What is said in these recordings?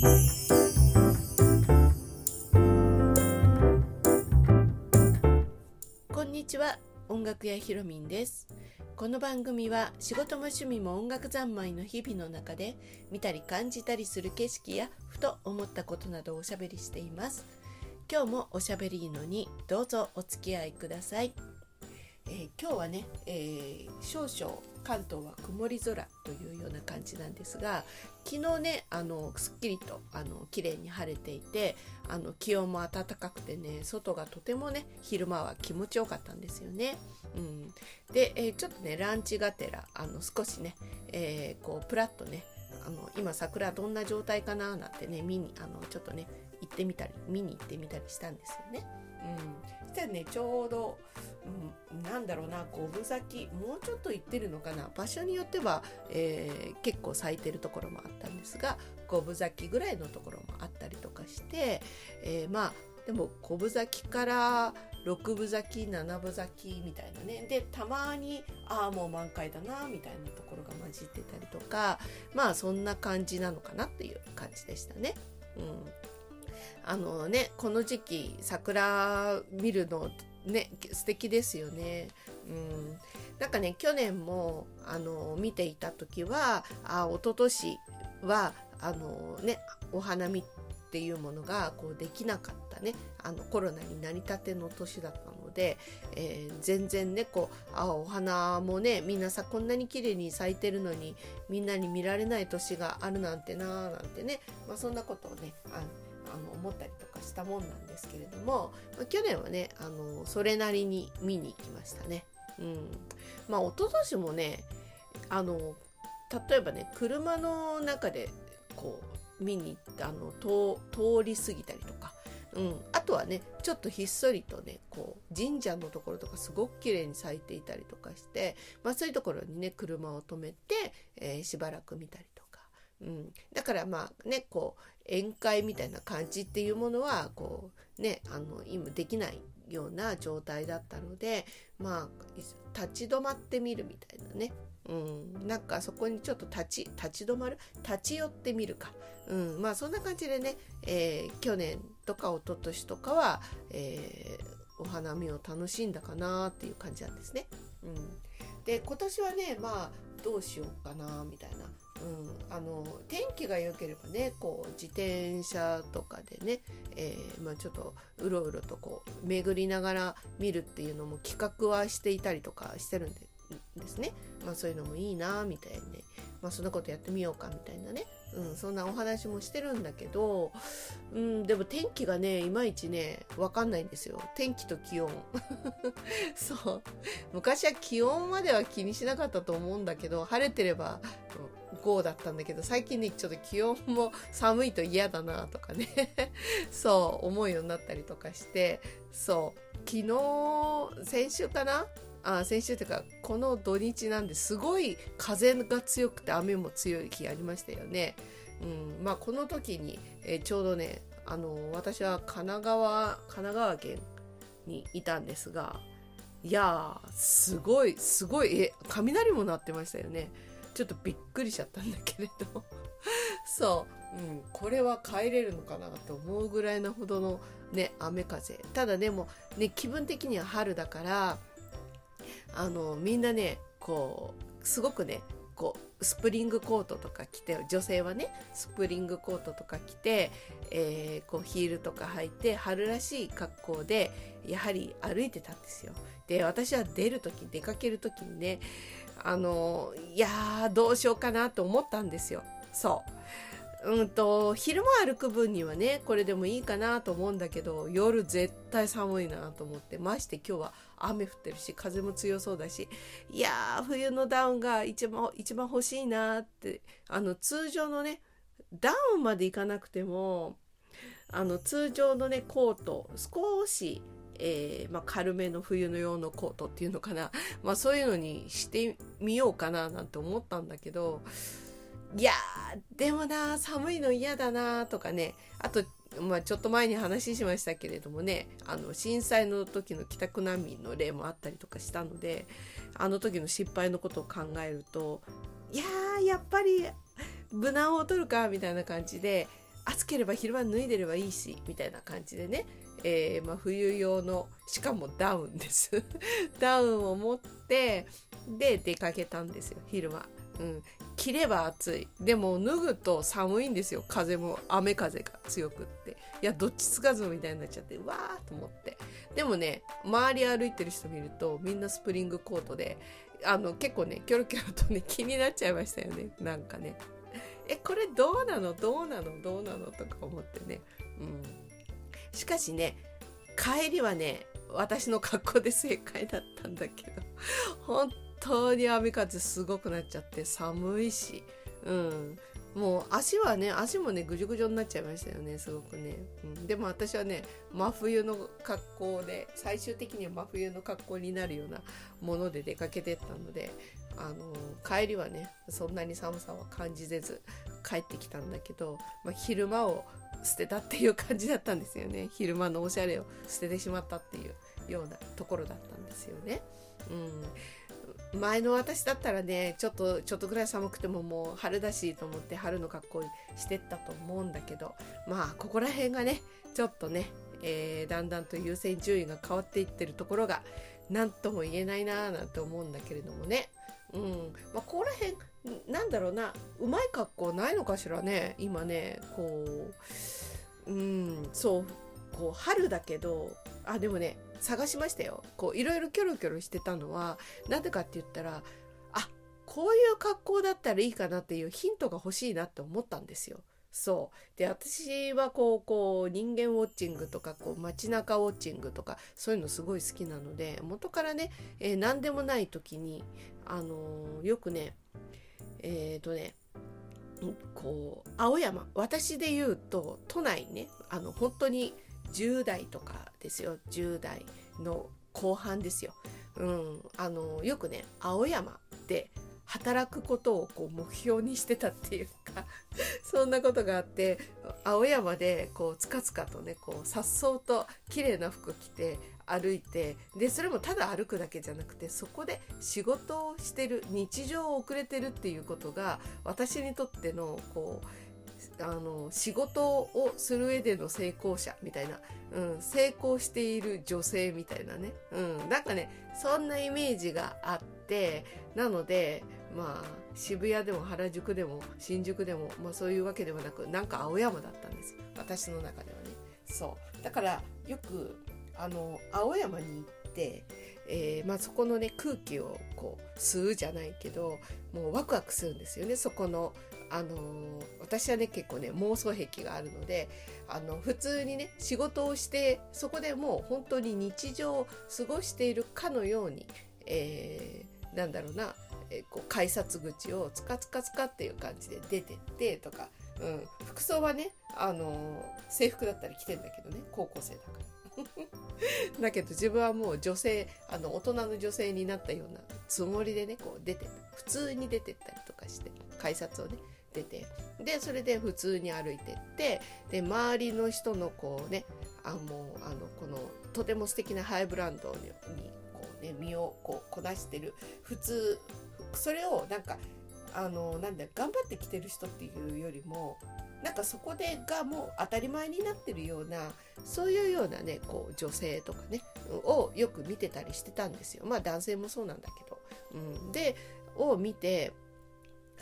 こんにちは。音楽屋ひろみんです。この番組は仕事も趣味も音楽三昧の日々の中で見たり感じたりする景色やふと思ったことなどをおしゃべりしています。今日もおしゃべりのにどうぞお付き合いください、えー、今日はね、えー、少々関東は曇り空というような感じなんですが昨日ねあのすっきりとあの綺麗に晴れていてあの気温も暖かくてね外がとてもね昼間は気持ちよかったんですよね。うん、で、えー、ちょっとねランチがてらあの少しね、えー、こうプラッとねあの今桜どんな状態かななんてね見にあのちょっとね行ってみたり見に行ってみたりしたんですよね。うん、したらねちょうど、うん、なんだろうな五分咲きもうちょっと行ってるのかな。場所によっては、えー、結構咲いてるところもあったんですが五分咲きぐらいのところもあったりとかして、えー、まあでも五分咲きから6分咲き7分咲きみたいなね。でたまにああもう満開だなみたいなところが混じってたりとかまあそんな感じなのかなっていう感じでしたね。うん。あのねこの時期桜見るのね素敵ですよね。うん、なんかね去年もあの見ていた時はあ一昨年はあのねお花見っていうものがこうできなかったね。あのコロナになりたての年だったので、えー、全然ねこうあお花もねみんなさこんなに綺麗に咲いてるのにみんなに見られない年があるなんてなーなんてね、まあ、そんなことをねああの思ったりとかしたもんなんですけれども、まあ、去年はねあのそれなりに見に行きましたね。うん、まあ一昨年もねあの例えばね車の中でこう見に行ってあの通り過ぎたりとか、うん、あとはねちょっとひっそりとねこう神社のところとかすごく綺麗に咲いていたりとかして、まあ、そういうところにね車を止めて、えー、しばらく見たりとか、うん、だからまあねこう宴会みたいな感じっていうものはこうねあの今できないような状態だったのでまあ立ち止まってみるみたいなね。うん、なんかそこにちょっと立ち立ち止まる？立ち寄ってみるか、うん、まあそんな感じでね、えー、去年とか一昨年とかは、えー、お花見を楽しんだかなっていう感じなんですね。うん、で今年はねまあどうしようかなみたいな。うん、あの天気が良ければねこう自転車とかでね、えー、まあ、ちょっとうろうろとこう巡りながら見るっていうのも企画はしていたりとかしてるんですね、まあ、そういうのもいいなみたいに、ね、まあ、そんなことやってみようかみたいなね、うん、そんなお話もしてるんだけど、うん、でも天気がねいまいちね分かんないんですよ。天気と気温。そう。昔は気温までは気にしなかったと思うんだけど晴れてればうん5だったんだけど最近ねちょっと気温も寒いと嫌だなとかね。そう思うようになったりとかして。そう。昨日先週かな？あ先週というかこの土日なんですごい風が強くて雨も強い日ありましたよね。うん、まあこの時に、えー、ちょうどねあの私は神奈川神奈川県にいたんですがいやーすごいすごいえ雷も鳴ってましたよね。ちょっとびっくりしちゃったんだけれど そう、うん、これは帰れるのかなと思うぐらいのほどのね雨風。ただでもね気分的には春だからあのみんなねこうすごくねこうスプリングコートとか着て女性はねスプリングコートとか着て、えー、こうヒールとか履いて春らしい格好でやはり歩いてたんですよ。で私は出る時出かける時にねあのいやーどうしようかなと思ったんですよ。そううんと昼間歩く分にはねこれでもいいかなと思うんだけど夜絶対寒いなと思ってまして今日は雨降ってるし風も強そうだしいやー冬のダウンが一番一番欲しいなってあの通常のねダウンまでいかなくてもあの通常のねコート少しえー、まあ、軽めの冬の用のコートっていうのかな、まあ、そういうのにしてみようかななんて思ったんだけどいやでもな寒いの嫌だなとかね。あと、まあ、ちょっと前に話しましたけれどもねあの震災の時の帰宅難民の例もあったりとかしたのであの時の失敗のことを考えるといややっぱり無難を取るかみたいな感じで暑ければ昼間脱いでればいいしみたいな感じでね、えー、まあ、冬用のしかもダウンです。ダウンを持ってで出かけたんですよ昼間。うん、着れば暑い。でも脱ぐと寒いんですよ風も。雨風が強くって。いやどっちつかずみたいになっちゃってわーと思って。でもね周り歩いてる人見るとみんなスプリングコートであの結構ねキョロキョロとね気になっちゃいましたよね。なんかね。えこれどうなの？どうなの？どうなの？とか思ってね。うん。しかしね帰りはね私の格好で正解だったんだけど本当に雨風すごくなっちゃって寒いし、うん、もう足はね足もねぐじゅぐじゅになっちゃいましたよねすごくね、うん、でも私はね真冬の格好で最終的には真冬の格好になるようなもので出かけてったのであの帰りはねそんなに寒さは感じず帰ってきたんだけど、まあ、昼間を捨てたっていう感じだったんですよね。昼間のおしゃれを捨ててしまったっていうようなところだったんですよね。うん、前の私だったらねちょっとちょっとぐらい寒くてももう春だしと思って春の格好してったと思うんだけどまあここら辺がねちょっとね、えー、だんだんと優先順位が変わっていってるところが何とも言えないなーなんて思うんだけれどもね。うん。まあ、ここら辺なんだろうなうまい格好ないのかしらね今ねこううんそうこう春だけどあでもね探しましたよこういろいろキョロキョロしてたのはなんでかって言ったらあこういう格好だったらいいかなっていうヒントが欲しいなって思ったんですよ。そうで私はこうこう人間ウォッチングとかこう街中ウォッチングとかそういうのすごい好きなので元からね、えー、何でもない時にあのー、よくねえっ、ー、とねこう青山私で言うと都内ねあの本当に10代とかですよ10代の後半ですよ。うん、あのよくね青山で働くことをこう目標にしてたっていうか そんなことがあって青山でこうつかつかとねこうさっそうと綺麗な服着て歩いてでそれもただ歩くだけじゃなくてそこで仕事をしてる日常を送れてるっていうことが私にとってのこうあの仕事をする上での成功者みたいな、うん、成功している女性みたいなね、うん、なんかねそんなイメージがあって。なのでまあ渋谷でも原宿でも新宿でも、まあ、そういうわけではなくなんか青山だったんです私の中ではね。そう。だからよくあの青山に行って、えー、まあ、そこのね空気をこう吸うじゃないけどもうワクワクするんですよね。そこのあの、私はね結構ね妄想癖があるのであの普通にね仕事をしてそこでもう本当に日常を過ごしているかのように、えー、なんだろうな、えー、こう改札口をつかつかつかっていう感じで出てってとか、うん、服装はね、あの、制服だったり着てんだけどね高校生だから。だけど自分はもう女性あの大人の女性になったようなつもりでねこう出て普通に出てったりとかして改札をね出て。でそれで普通に歩いてってで周りの人のこうねあもうあのこのとても素敵なハイブランドにこう、ね、身をこうこなしてる普通それをなんかあのなんだ頑張ってきてる人っていうよりもなんかそこでがもう当たり前になってるようなそういうようなねこう女性とかねをよく見てたりしてたんですよ。まあ男性もそうなんだけど。うん、でを見て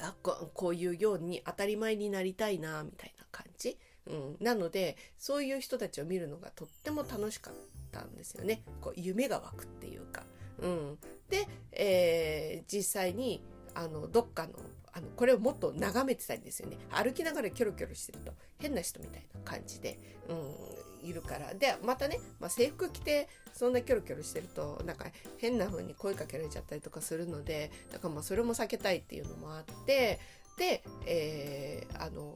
あここういうように当たり前になりたいなみたいな感じ、うん、なのでそういう人たちを見るのがとっても楽しかったんですよね。こう夢が湧くっていうか。うん、で、えー、実際にあのどっかのあのこれをもっと眺めてたんですよね。歩きながらキョロキョロしてると変な人みたいな感じで、うん、いるから。でまたね、まあ、制服着てそんなキョロキョロしてるとなんか変な風に声かけられちゃったりとかするのでだからまあそれも避けたいっていうのもあってで、えー、あの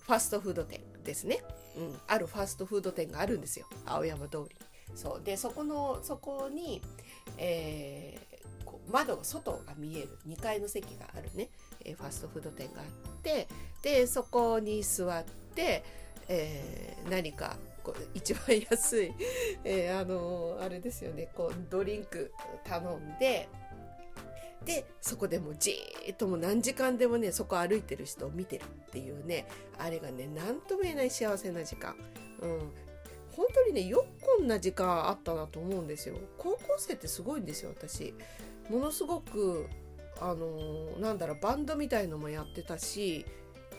ファストフード店ですね、うん、あるファストフード店があるんですよ。青山通り。そう。でそこのそこに、えー、こう窓外が見える。2階の席があるね。えファストフード店があってでそこに座って、えー、何かこう一番安い、えー、あのー、あれですよねこうドリンク頼んででそこでもじーっともう何時間でもねそこ歩いてる人を見てるっていうねあれがね何とも言えない幸せな時間、うん、本当にねよくこんな時間あったなと思うんですよ。高校生ってすごいんですよ私。ものすごくあのなんだろうバンドみたいのもやってたし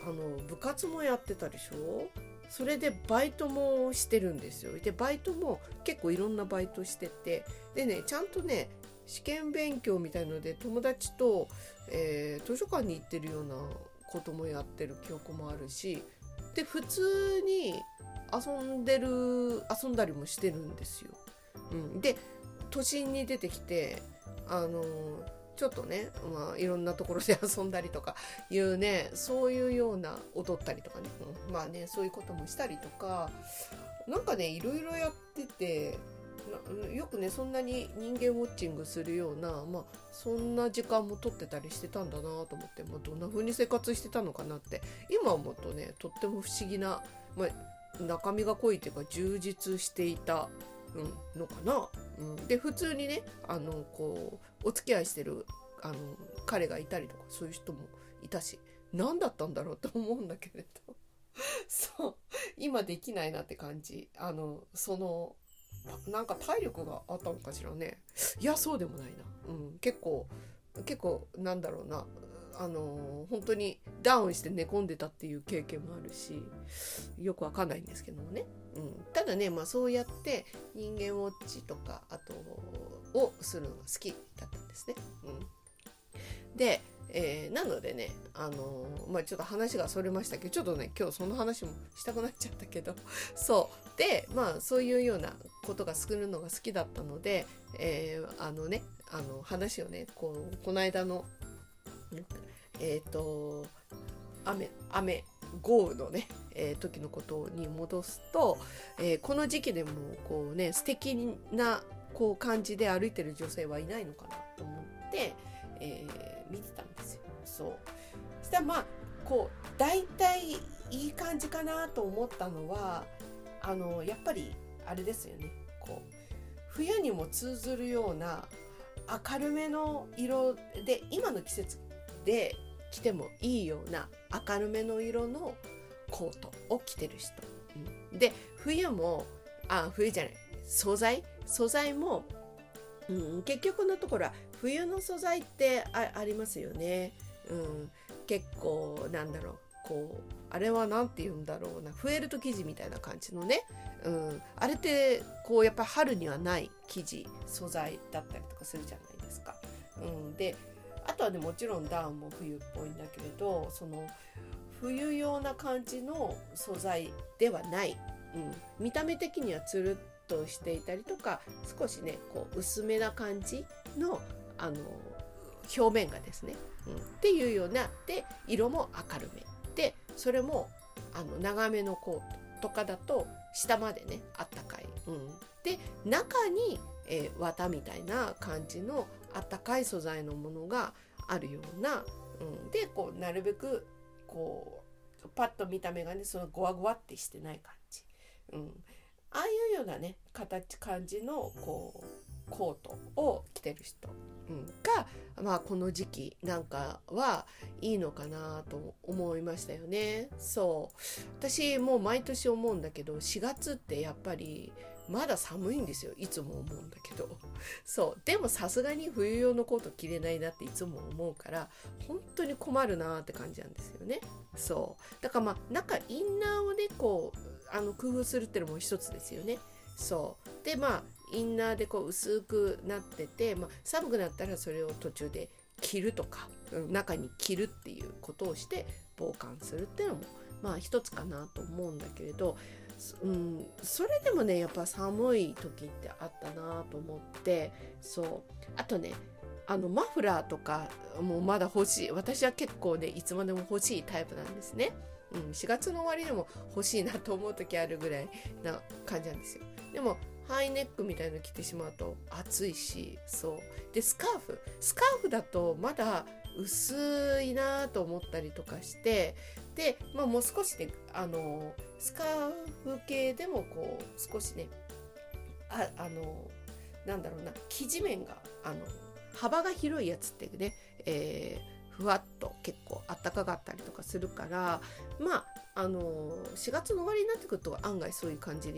あの部活もやってたでしょ？それでバイトもしてるんですよ。でバイトも結構いろんなバイトしてて。でねちゃんとね試験勉強みたいので友達と、えー、図書館に行ってるようなこともやってる記憶もあるし。で普通に遊んでる遊んだりもしてるんですよ。うん、で都心に出てきてあのちょっとね、まあ、いろんなところで遊んだりとかいうねそういうような踊ったりとかね、うん、まあねそういうこともしたりとかなんかねいろいろやっててよくねそんなに人間ウォッチングするような、まあ、そんな時間も取ってたりしてたんだなと思って、まあ、どんな風に生活してたのかなって今思うとねとっても不思議な、まあ、中身が濃いっていうか充実していた、のかな。うん、で普通にねあのこうお付き合いしてるあの彼がいたりとかそういう人もいたし何だったんだろうと思うんだけれど。そう。今できないなって感じ。あのそのなんか体力があったのかしらね。いやそうでもないな、うん、結構結構なんだろうな。あの本当にダウンして寝込んでたっていう経験もあるしよくわかんないんですけどもね、うん、ただね、まあ、そうやって人間ウォッチとかあとをするのが好きだったんですね。うん、でえー、なのでね、あのー、まあ、ちょっと話がそれましたけど、ちょっとね、今日その話もしたくなっちゃったけど、そう。で、まあ、そういうようなことが作るのが好きだったので、えー、あのね、あの、話をね、こう、この間の、えっ、と、雨、雨、豪雨のね、えー、時のことに戻すと、えー、この時期でもこうね素敵なこう感じで歩いてる女性はいないのかなと思って、えー、見てたんですよ。そうそしたらまあこう大体いい感じかなと思ったのはあのやっぱりあれですよねこう冬にも通ずるような明るめの色で今の季節で着てもいいような明るめの色のコートを着てる人、うん、で冬もあ冬じゃない。素材。素材も、うん、結局のところは冬の素材ってありますよね、うん、結構なんだろう。こうあれは何て言うんだろうな。フェルト生地みたいな感じのね、うん、あれってこうやっぱ春にはない生地素材だったりとかするじゃないですか。うん、でとはねもちろんダウンも冬っぽいんだけれどその冬用な感じの素材ではない、うん、見た目的にはつるっとしていたりとか少しねこう薄めな感じのあの表面がですね、うん、っていうようなで色も明るめ。でそれもあの長めのコートとかだと下までねあったかい、うん、で中に、えー、綿みたいな感じのあったかい素材のものがあるような、うん、でこうなるべくこうパッと見た目がねそのゴワゴワってしてない感じ、うん、ああいうようなね形感じのこうコートを着てる人、うん、が、まあ、この時期なんかはいいのかなと思いましたよね。そう。私もう毎年思うんだけど4月ってやっぱりまだ寒いんですよ。いつも思うんだけど。そう。でもさすがに冬用のコート着れないなっていつも思うから本当に困るなって感じなんですよね。そう。だからまあ中インナーをねこうあの工夫するっていうのも一つですよね。そう。でまあインナーでこう薄くなってて、まあ、寒くなったらそれを途中で着るとか中に着るっていうことをして防寒するっていうのもまあ一つかなと思うんだけれどうん、それでもねやっぱ寒い時ってあったなと思ってそう。あとねあのマフラーとかもうまだ欲しい。私は結構ねいつまでも欲しいタイプなんですね、うん、4月の終わりでも欲しいなと思う時あるぐらいな感じなんですよ。でもハイネックみたいの着てしまうと暑いしそう。でスカーフ。スカーフだとまだ薄いなと思ったりとかしてで、まあ、もう少しねあのスカーフ系でもこう少しねああのなんだろうな生地面があの幅が広いやつってね、えー、ふわっと結構あったかかったりとかするからまああの4月の終わりになってくると案外そういう感じ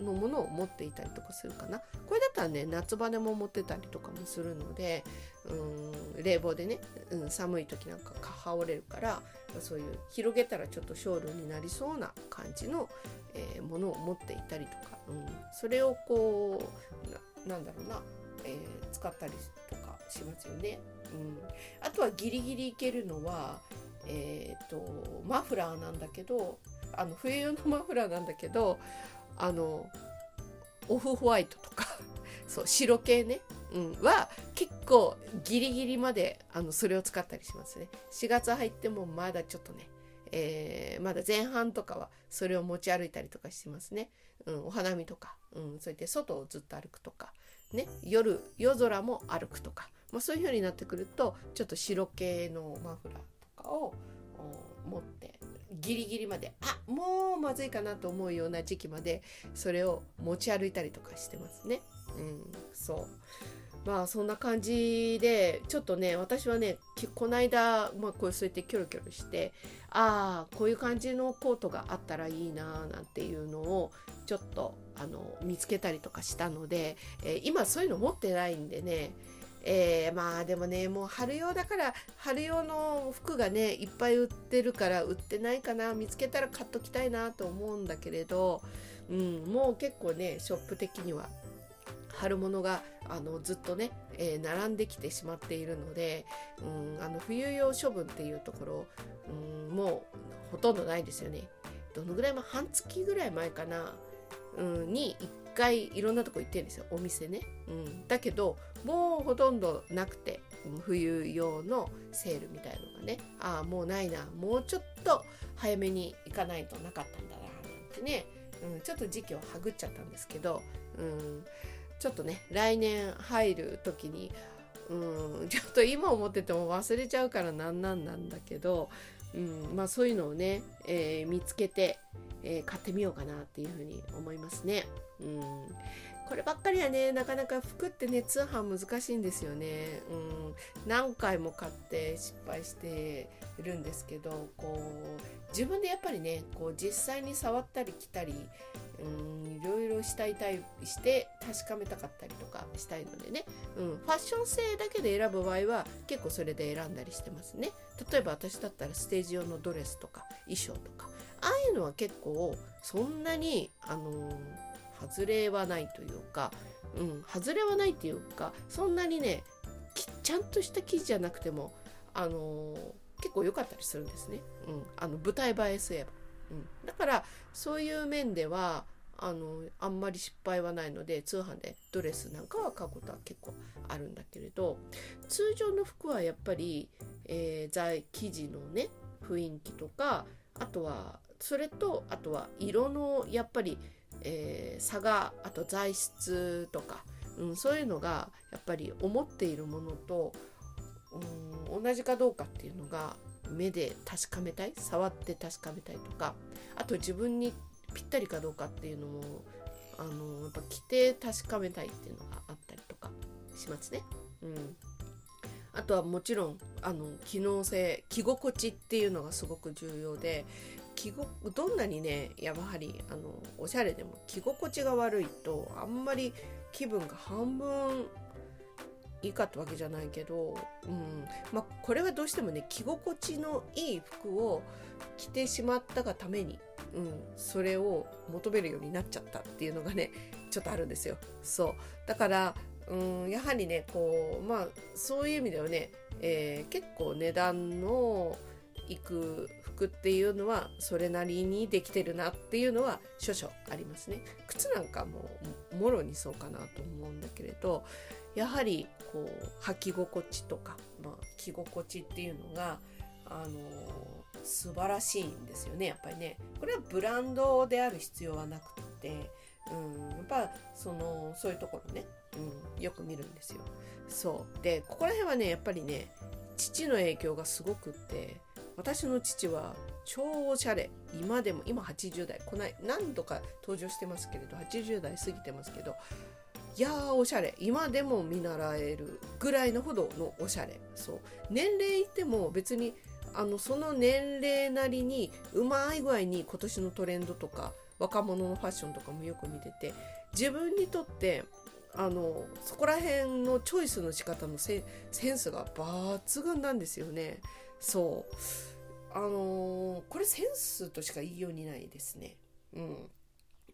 のものを持っていたりとかするかなこれだったらね夏場でも持ってたりとかもするのでうん冷房でね、うん、寒い時なんか羽織れるからそういう広げたらちょっとショールになりそうな感じの、えー、ものを持っていたりとか、うん、それをこうなんだろうな、えー、使ったりとかしますよね。うん、あとはギリギリいけるのはえーと、マフラーなんだけどあの冬用のマフラーなんだけどあのオフホワイトとか そう白系ね、うん、は結構ギリギリまであのそれを使ったりしますね。4月入ってもまだちょっとね、えー、まだ前半とかはそれを持ち歩いたりとかしてますね、うん、お花見とか、うん、そうやって外をずっと歩くとかね夜夜空も歩くとか、まあ、そういう風になってくるとちょっと白系のマフラーかを持ってギリギリまであもうまずいかなと思うような時期までそれを持ち歩いたりとかしてますね。うん、そうまあそんな感じでちょっとね私はねこの間、まあ、こうそうやってキョロキョロしてああこういう感じのコートがあったらいいななんていうのをちょっとあの見つけたりとかしたので、えー、今そういうの持ってないんでねえー、まあでもねもう春用だから春用の服がねいっぱい売ってるから売ってないかな見つけたら買っときたいなと思うんだけれど、うん、もう結構ねショップ的には春物があのずっとね、えー、並んできてしまっているので、うん、あの冬用処分っていうところ、うん、もうほとんどないですよね。どのぐらいも半月ぐらい前かな、うん、に1回いろんなとこ行ってるんですよ。お店ね、うん、だけどもうほとんどなくて冬用のセールみたいのがね。ああもうないな。もうちょっと早めに行かないとなかったんだななんてね、うん、ちょっと時期をはぐっちゃったんですけど、うん、ちょっとね来年入る時にうん、ちょっと今思ってても忘れちゃうからなんなんなんだけど、うんまあ、そういうのをね、えー、見つけて、えー、買ってみようかなっていうふうに思いますね。うん、こればっかりはねなかなか服ってね通販難しいんですよね。うん、何回も買って失敗してるんですけどこう自分でやっぱりねこう実際に触ったり着たりうんいろいろしたいたいして確かめたかったりとかしたいのでね、うん、ファッション性だけで選ぶ場合は結構それで選んだりしてますね。例えば私だったらステージ用のドレスとか衣装とか。ああいうのは結構そんなにあのー、外れはないというか、うん、外れはないっていうかそんなにねちゃんとした生地じゃなくてもあのー、結構良かったりするんですね、うん、あの舞台映えすれば、うん、だからそういう面ではあのあんまり失敗はないので通販でドレスなんかは買うことは結構あるんだけれど通常の服はやっぱり、えー、材生地のね雰囲気とかあとはそれとあとは色のやっぱり、えー、差があと材質とか、うん、そういうのがやっぱり思っているものと、うん、同じかどうかっていうのが目で確かめたい？触って確かめたいとか。あと自分にぴったりかどうかっていうのもあのやっぱ着て確かめたいっていうのがあったりとかしますね。うん、あとはもちろんあの機能性着心地っていうのがすごく重要で着ごどんなにねやはりあのおしゃれでも着心地が悪いとあんまり気分が半分いいかってわけじゃないけど、うん。まあ、これはどうしてもね着心地のいい服を着てしまったがためにうん、それを求めるようになっちゃったっていうのがねちょっとあるんですよ。そう。だから、うん、やはりねこうまあそういう意味ではね、えー、結構値段のいく服っていうのはそれなりにできてるなっていうのは少々ありますね。靴なんかももろにそうかなと思うんだけれどやはりこう履き心地とか、まあ、着心地っていうのがあのー素晴らしいんですよね。やっぱりね。これはブランドである必要はなくて、うん、やっぱそのそういうところね、うん、よく見るんですよ。そう。でここら辺はねやっぱりね父の影響がすごくって私の父は超おしゃれ。今でも今80代。こない何度か登場してますけれど80代過ぎてますけどいやーおしゃれ。今でも見習えるぐらいのほどのおしゃれ。そう。年齢いっても別にあのその年齢なりにうまい具合に今年のトレンドとか若者のファッションとかもよく見てて自分にとってあのそこら辺のチョイスの仕方のセンスが抜群なんですよね。そうあのー、これセンスとしか言いようにないですねうん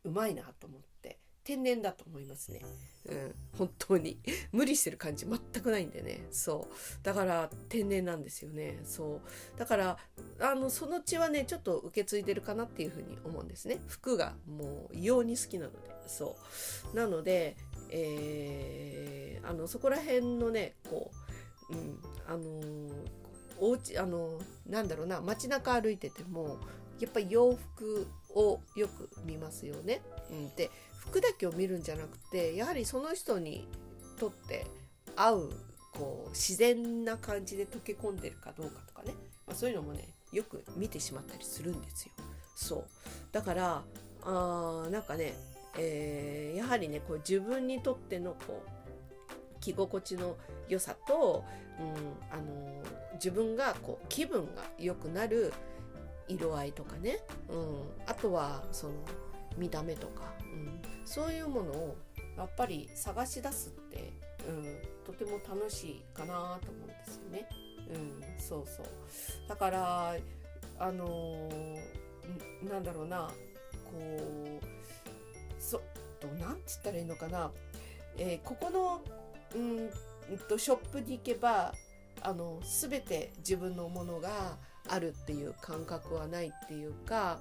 うまいなと思って天然だと思いますね。うん、本当に。無理してる感じ全くないんでね。そう。だから天然なんですよね。そう。だから、あの、その血はね、ちょっと受け継いでるかなっていうふうに思うんですね。服がもう異様に好きなので。そう。なので、えー、あの、そこら辺のね、こう、うん、あのー、おうち、あの、なんだろうな、街中歩いてても、やっぱり洋服をよく見ますよね。うん、で服だけを見るんじゃなくてやはりその人にとって合うこう自然な感じで溶け込んでるかどうかとかね、まあ、そういうのもねよく見てしまったりするんですよ。そうだからあーなんかね、えー、やはりねこう自分にとってのこう着心地の良さと、うんあの、自分がこう気分が良くなる色合いとかね、うん、あとはその見た目とか、うん、そういうものをやっぱり探し出すって、うん、とても楽しいかなと思うんですよね。うん、そうそう。だからあのー、なんだろうな。こうそとなんつったらいいのかな、えー、ここのうんとショップに行けばあの全て自分のものがあるっていう感覚はないっていうか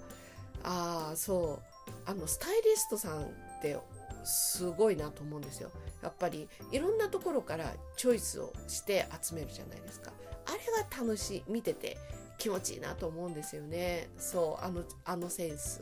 ああそう。あのスタイリストさんってすごいなと思うんですよ。やっぱりいろんなところからチョイスをして集めるじゃないですか。あれが楽しい見てて気持ちいいなと思うんですよね。そうあのあのセンス、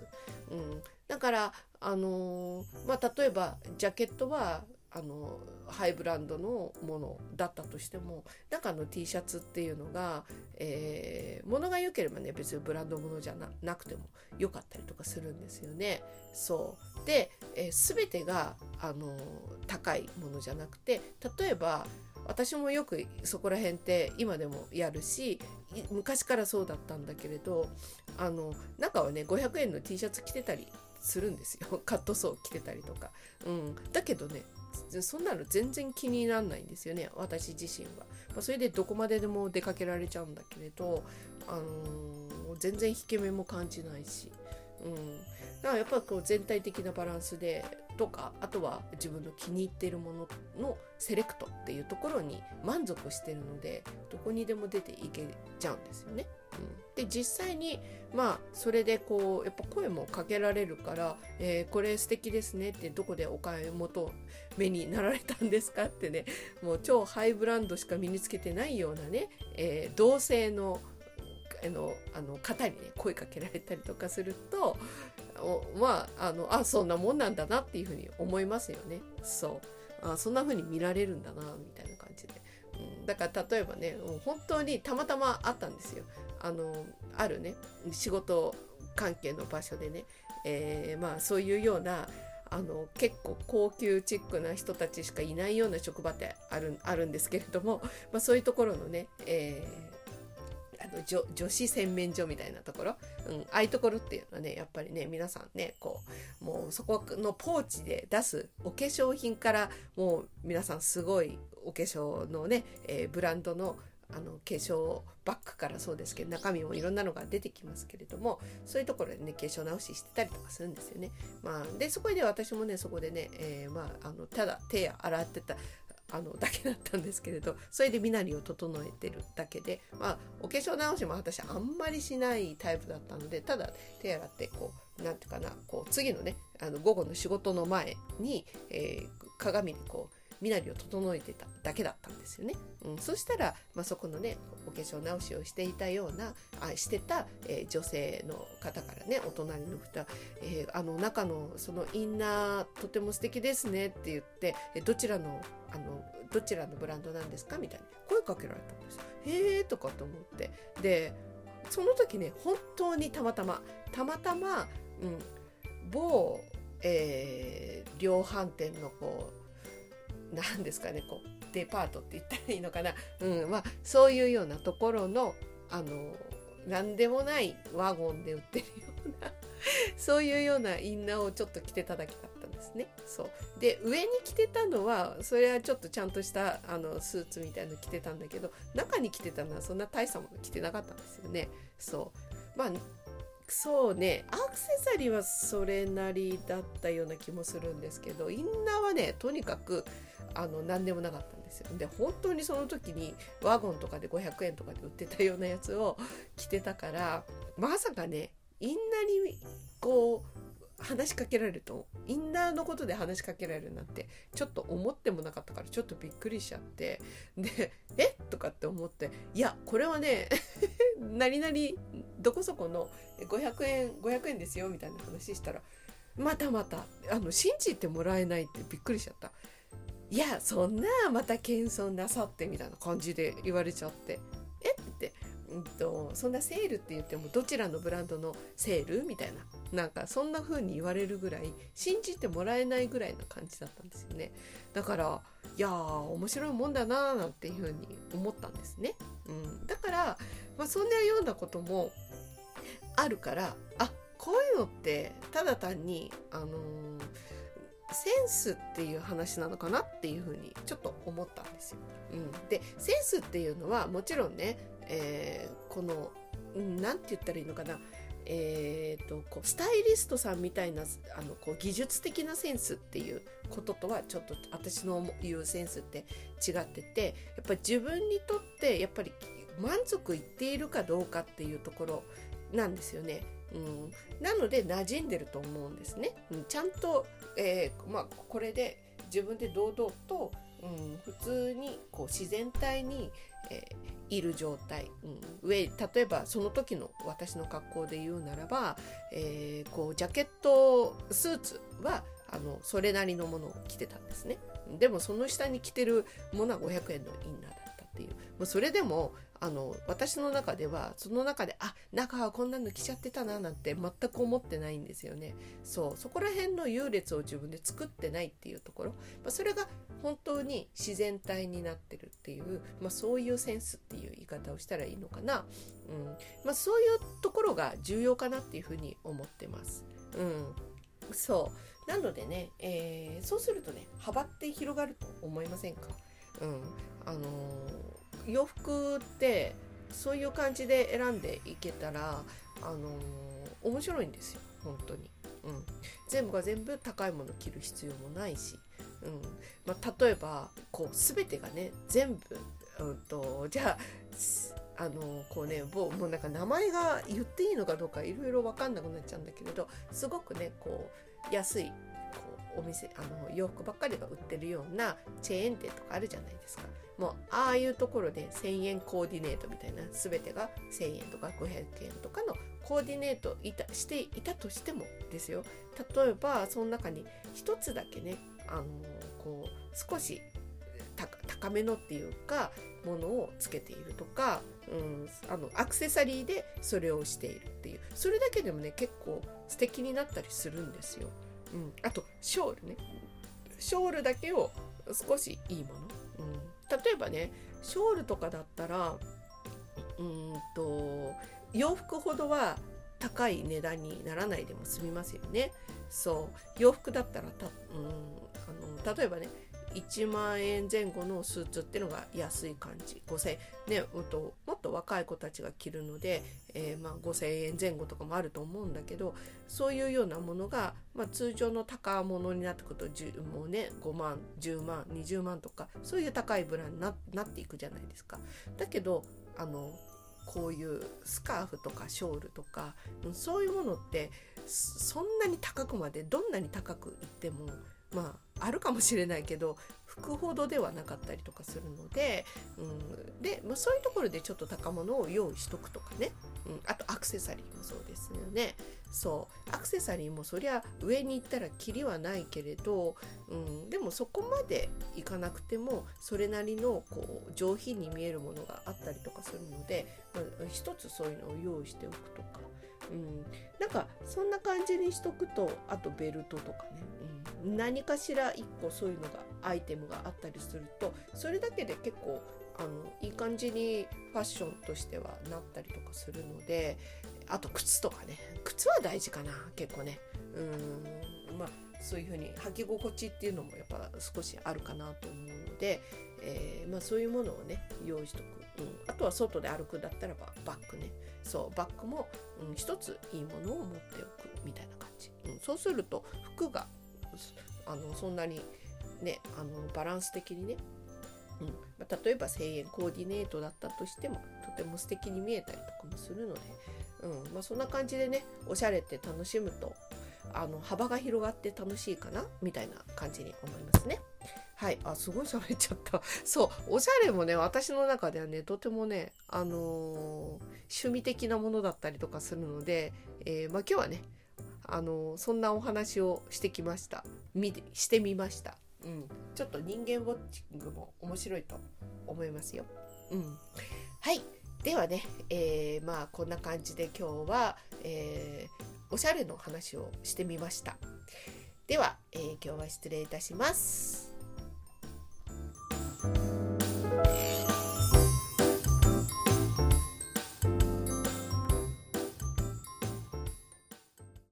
うん、だからあのー、まあ例えばジャケットはあのハイブランドのものだったとしても中の T シャツっていうのが、えー、物が良ければね別にブランド物じゃなくても良かったりとかするんですよね。そう。で、えー、全てがあの高いものじゃなくて例えば私もよくそこら辺って今でもやるし昔からそうだったんだけれどあの中はね500円の T シャツ着てたりするんですよ。カットソー着てたりとか、うん、だけどねそんなの全然気にならないんですよね私自身は、まあ、それでどこまででも出かけられちゃうんだけれど、あのー、全然引け目も感じないし、うん、だからやっぱこう全体的なバランスでとかあとは自分の気に入っているもののセレクトっていうところに満足してるのでどこにでも出ていけちゃうんですよね。で実際にまあそれでこうやっぱ声もかけられるから「えー、これ素敵ですね」ってどこでお買い求めになられたんですかってねもう超ハイブランドしか身につけてないようなね、えー、同性のあのあの方にね声かけられたりとかするとまああのあそんなもんなんだなっていうふうに思いますよね。そう。あそんな風に見られるんだなみたいな感じで、うん、だから例えばね本当にたまたまあったんですよ。あのあるね。仕事関係の場所でね、えー、まあそういうようなあの結構高級チックな人たちしかいないような職場ってあるあるんですけれども、まあ、そういうところのね、えー、あの女女子洗面所みたいなところ、うん、ああいうところっていうのはねやっぱりね皆さんねこうもうそこのポーチで出すお化粧品からもう皆さんすごいお化粧のね、えー、ブランドのあの化粧バッグからそうですけど中身もいろんなのが出てきますけれどもそういうところでね化粧直ししてたりとかするんですよね。まあ、でそこで私もねそこでね、えー、まあ、あのただ手洗ってたあのだけだったんですけれどそれで身なりを整えてるだけで、まあ、お化粧直しも私あんまりしないタイプだったのでただ手洗ってこう何て言うかなこう次のねあの午後の仕事の前に、えー、鏡でこう身なりを整えてただけだったんですよね。うん、そしたら、まあ、そこのねお化粧直しをしていたようなあしてた、えー、女性の方からねお隣の蓋、えー、あの中のそのインナーとても素敵ですねって言ってどちらのあのどちらのブランドなんですか？みたいに声かけられたんですよ。へえとかと思ってでその時ね本当にたまたまたまたま、うん、某、えー、量販店のこう何ですかねこうデパートって言ったらいいのかな、うんまあ、そういうようなところのあの何でもないワゴンで売ってるような そういうようなインナーをちょっと着てただけだったんですね。そうで上に着てたのはそれはちょっとちゃんとしたあのスーツみたいの着てたんだけど中に着てたのはそんな大したもの着てなかったんですよね。そうまあそうね。アクセサリーはそれなりだったような気もするんですけどインナーはねとにかくあの何でもなかったんですよ。で本当にその時にワゴンとかで500円とかで売ってたようなやつを着てたからまさかねインナーにこう話しかけられるとインナーのことで話しかけられるなんてちょっと思ってもなかったからちょっとびっくりしちゃってで「え？とかって思っていやこれはね 何々どこそこの500円500円ですよみたいな話したらまたまたあの信じてもらえないってびっくりしちゃった。いやそんなまた謙遜なさってみたいな感じで言われちゃって。うんと、そんなセールって言ってもどちらのブランドのセールみたいななんかそんな風に言われるぐらい信じてもらえないぐらいの感じだったんですよね。だからいやー面白いもんだなーなんていう風に思ったんですね、うん、だから、まあ、そんなようなこともあるからあこういうのってただ単にあのー、センスっていう話なのかなっていうふうにちょっと思ったんですよ。うん、でセンスっていうのはもちろんね、えー、この何て言ったらいいのかなえーと、こうスタイリストさんみたいなあのこう技術的なセンスっていうこととはちょっと私の言うセンスって違っててやっぱり自分にとってやっぱり満足いっているかどうかっていうところなんですよね。うん、なので馴染んでると思うんですね。うん、ちゃんと、えー、まあ、これで自分で堂々と、うん、普通にこう自然体に、えー、いる状態、うん、上例えばその時の私の格好で言うならば、えー、こうジャケットスーツはあのそれなりのものを着てたんですね。でもその下に着てるものは500円のインナーだったっていう。もうそれでもあの私の中ではその中であ中はこんなの着ちゃってたななんて全く思ってないんですよね。そう。そこら辺の優劣を自分で作ってないっていうところ、まあ、それが本当に自然体になってるっていう、まあ、そういうセンスっていう言い方をしたらいいのかな、うん。まあ、そういうところが重要かなっていうふうに思ってます。うん、そう。なのでね、えー、そうするとね幅って広がると思いませんか、うん。あのー洋服ってそういう感じで選んでいけたら、あのー、面白いんですよ。本当に、うん、全部が全部高いもの着る必要もないし、うん。まあ、例えばこう全てがね全部、うんと、じゃああのー、こうねもうなんか名前が言っていいのかどうかいろいろ分かんなくなっちゃうんだけれどすごくねこう安いお店あの洋服ばっかりが売ってるようなチェーン店とかあるじゃないですか。もうああいうところで1000円コーディネートみたいな全てが1000円とか500円とかのコーディネートいたしていたとしてもですよ例えばその中に一つだけねあのこう少し高めのっていうかものをつけているとか、うん、あのアクセサリーでそれをしているっていうそれだけでもね結構素敵になったりするんですよ。うん、あとショールね。ショールだけを少しいいもの、うん。例えばねショールとかだったらうんと洋服ほどは高い値段にならないでも済みますよね。そう。洋服だったらた、うん、あの例えばね1万円前後のスーツっていうのが安い感じ5000円ねもっともっと若い子たちが着るので、えー、まあ、5000円前後とかもあると思うんだけどそういうようなものが、まあ、通常の高物になってくるともうね5万10万20万とかそういう高いブランドにななっていくじゃないですか。だけどあのこういうスカーフとかショールとかそういうものってそんなに高くまでどんなに高くいってもまああるかもしれないけど服ほどではなかったりとかするので、うん、で、まあ、そういうところでちょっと高物を用意しとくとかね、うん、あとアクセサリーもそうですよね。そう。アクセサリーもそりゃ上に行ったらキリはないけれど、うん、でもそこまでいかなくてもそれなりのこう上品に見えるものがあったりとかするので、まあ、一つそういうのを用意しておくとか。うん、なんかそんな感じにしとくとあとベルトとかね、うん、何かしら1個そういうのがアイテムがあったりするとそれだけで結構あのいい感じにファッションとしてはなったりとかするのであと靴とかね靴は大事かな結構ね。うんまあそういう風に履き心地っていうのもやっぱ少しあるかなと思うので、えー、まあ、そういうものをね用意しとく、うん、あとは外で歩くだったらばバッグね。そうバッグも、うん、一ついいものを持っておくみたいな感じ、うん、そうすると服があのそんなにねあのバランス的にねうんまあ、例えば1000円コーディネートだったとしてもとても素敵に見えたりとかもするので、うんまあ、そんな感じでねおしゃれって楽しむとあの幅が広がって楽しいかなみたいな感じに思いますね。はい。あ、すごい喋っちゃった。そう。おしゃれもね、私の中ではね、とてもね、あのー、趣味的なものだったりとかするので、えー、まあ、今日はね、あのそんなお話をしてきました。みしてみました、うん、ちょっと人間ウォッチングも面白いと思いますよ、うん、はい。ではね、えー、まあこんな感じで今日は、えー、おしゃれの話をしてみました。では、えー、今日は失礼いたします。